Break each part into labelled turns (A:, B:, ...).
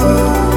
A: Oh.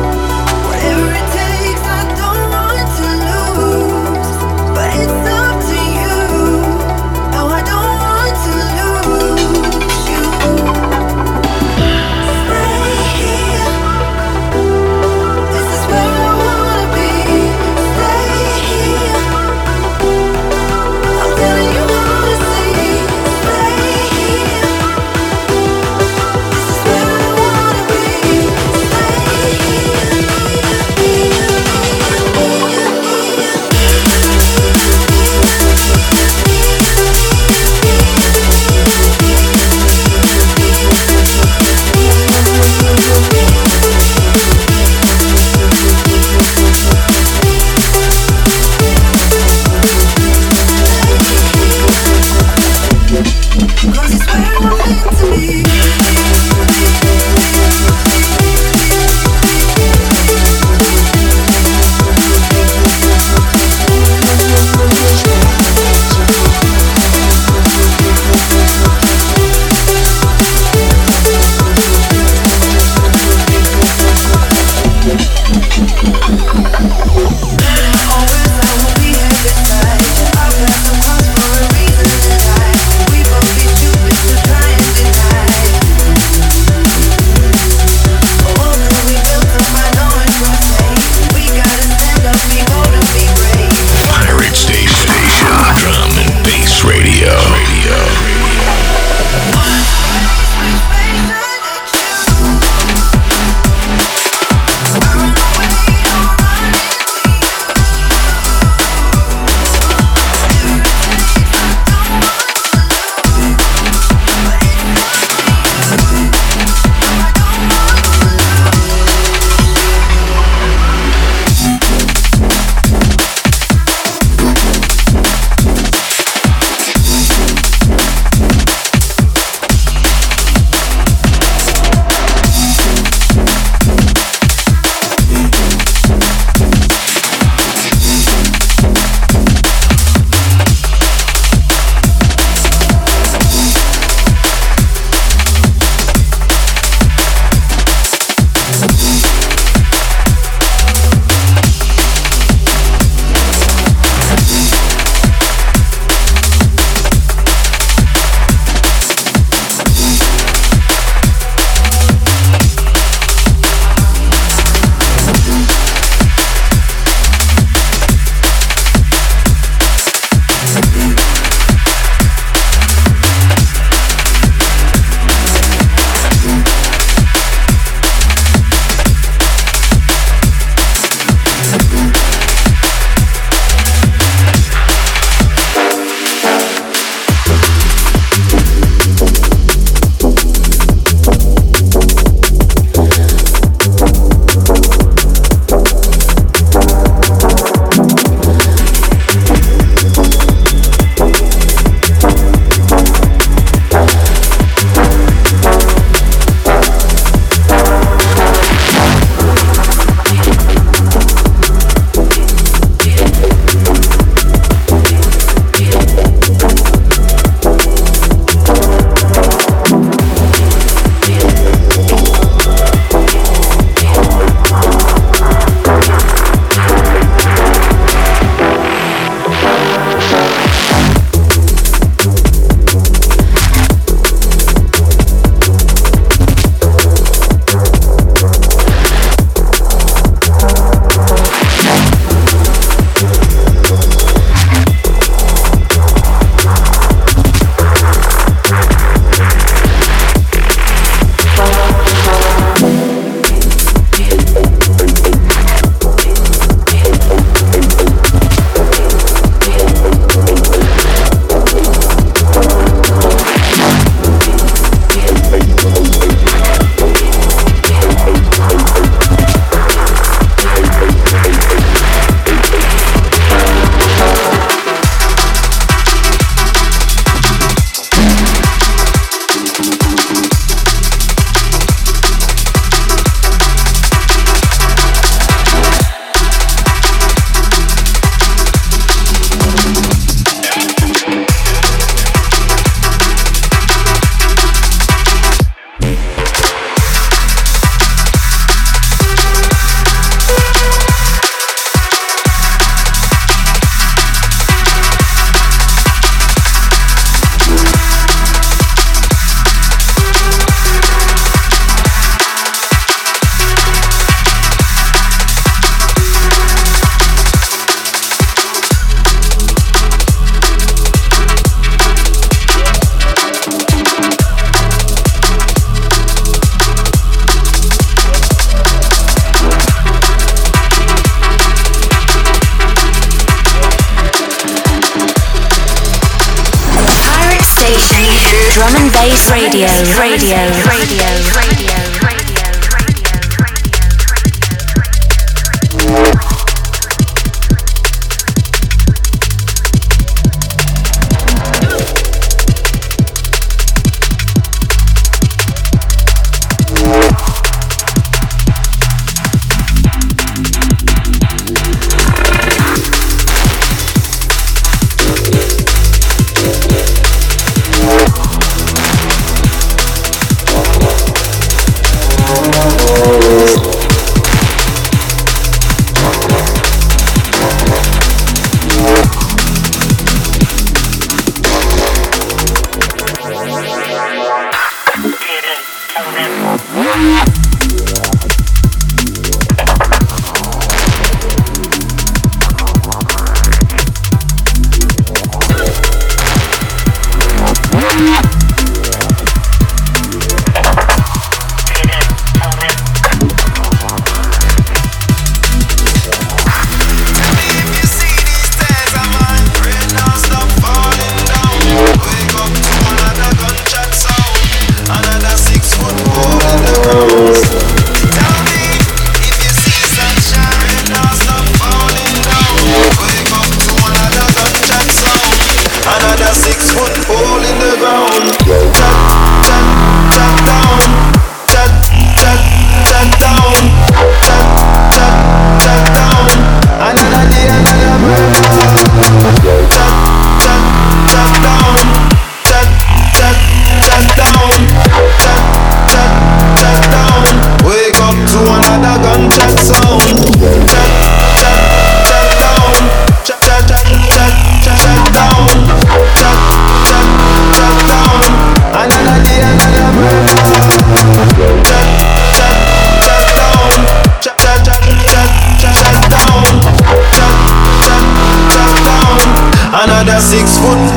A: six foot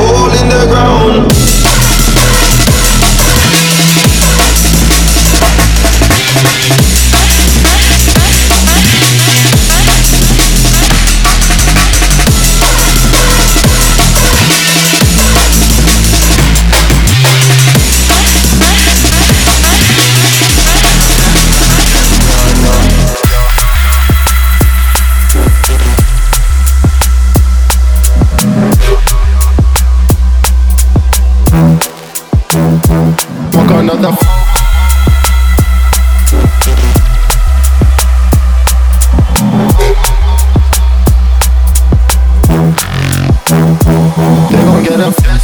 A: that I'm
B: fast.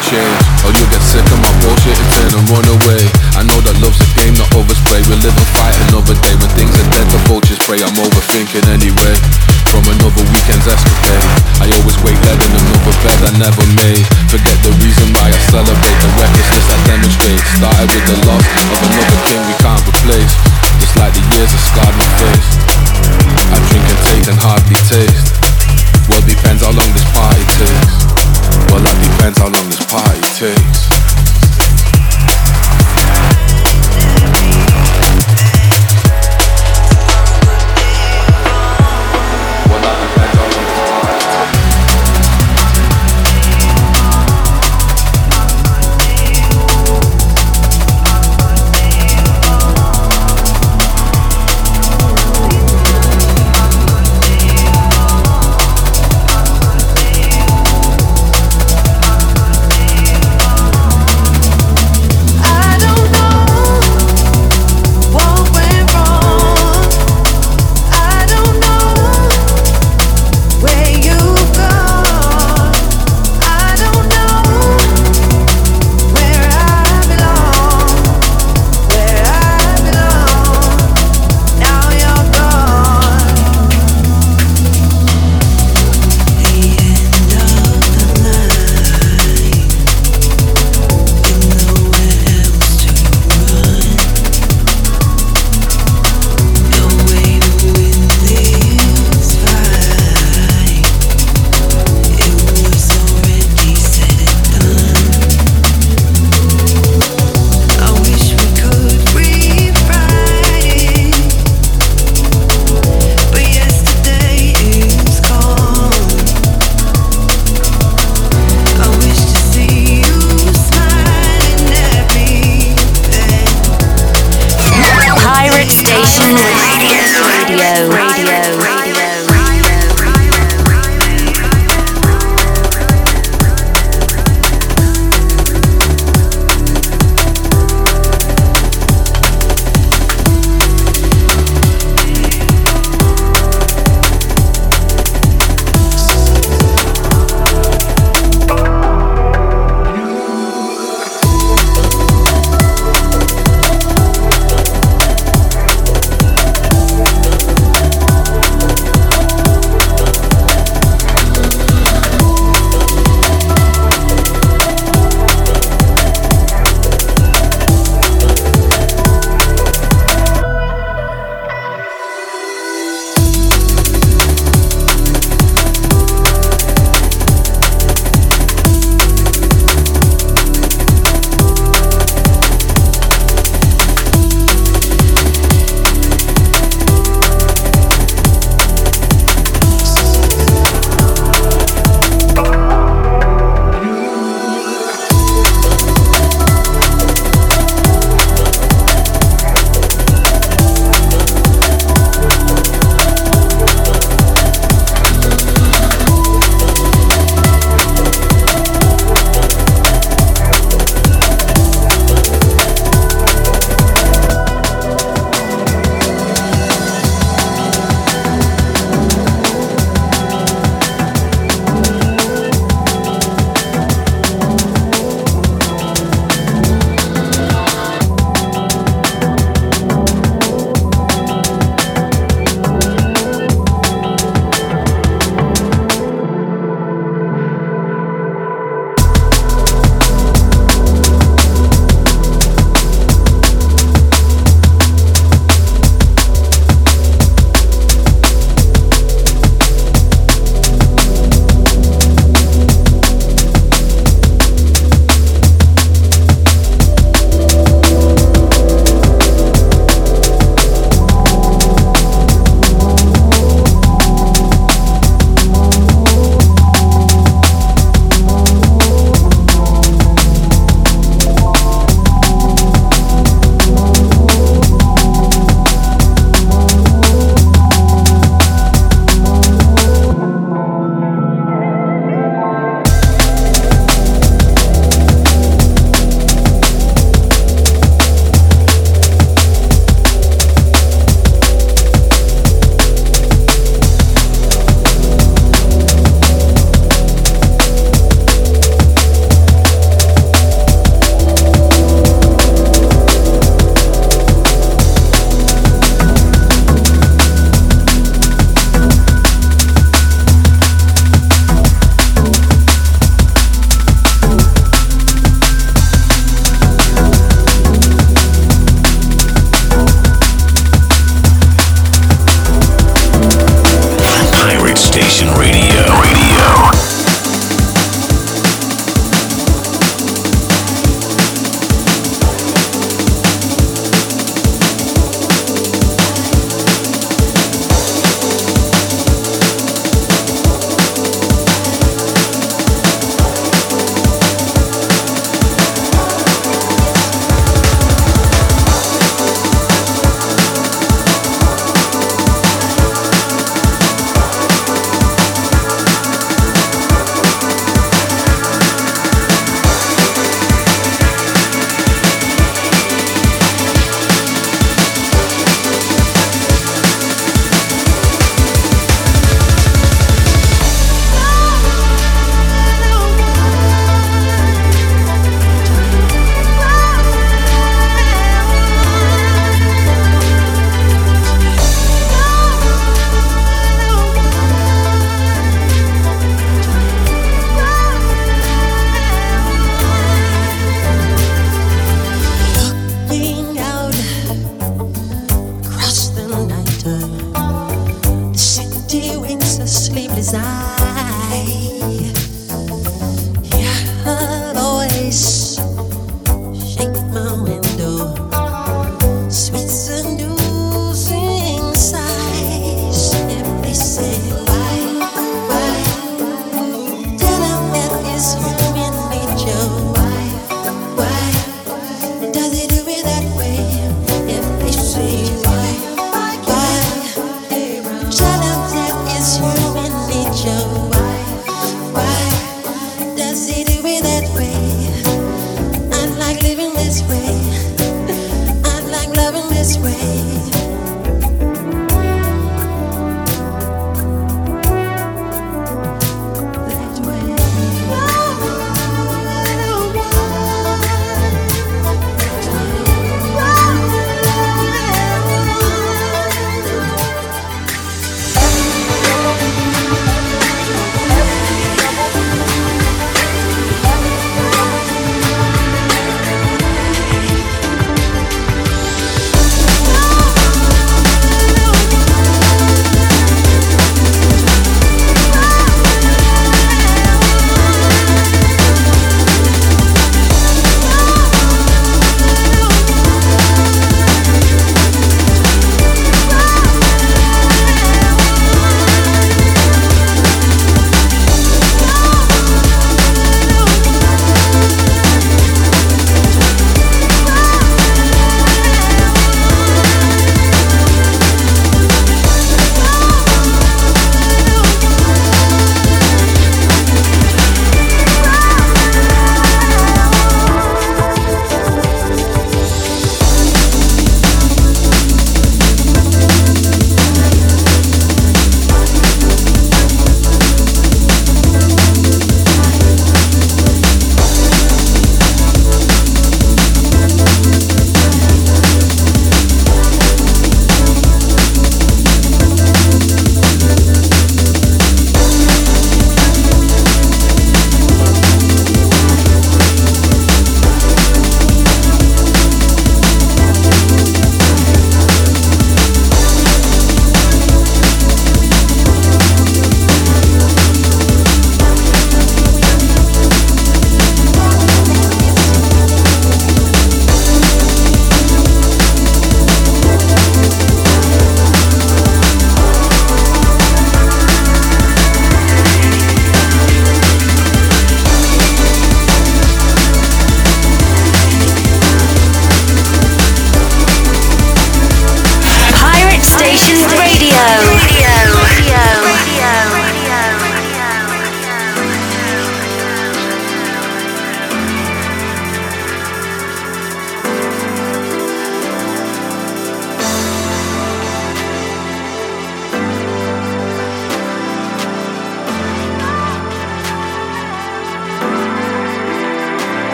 B: Che.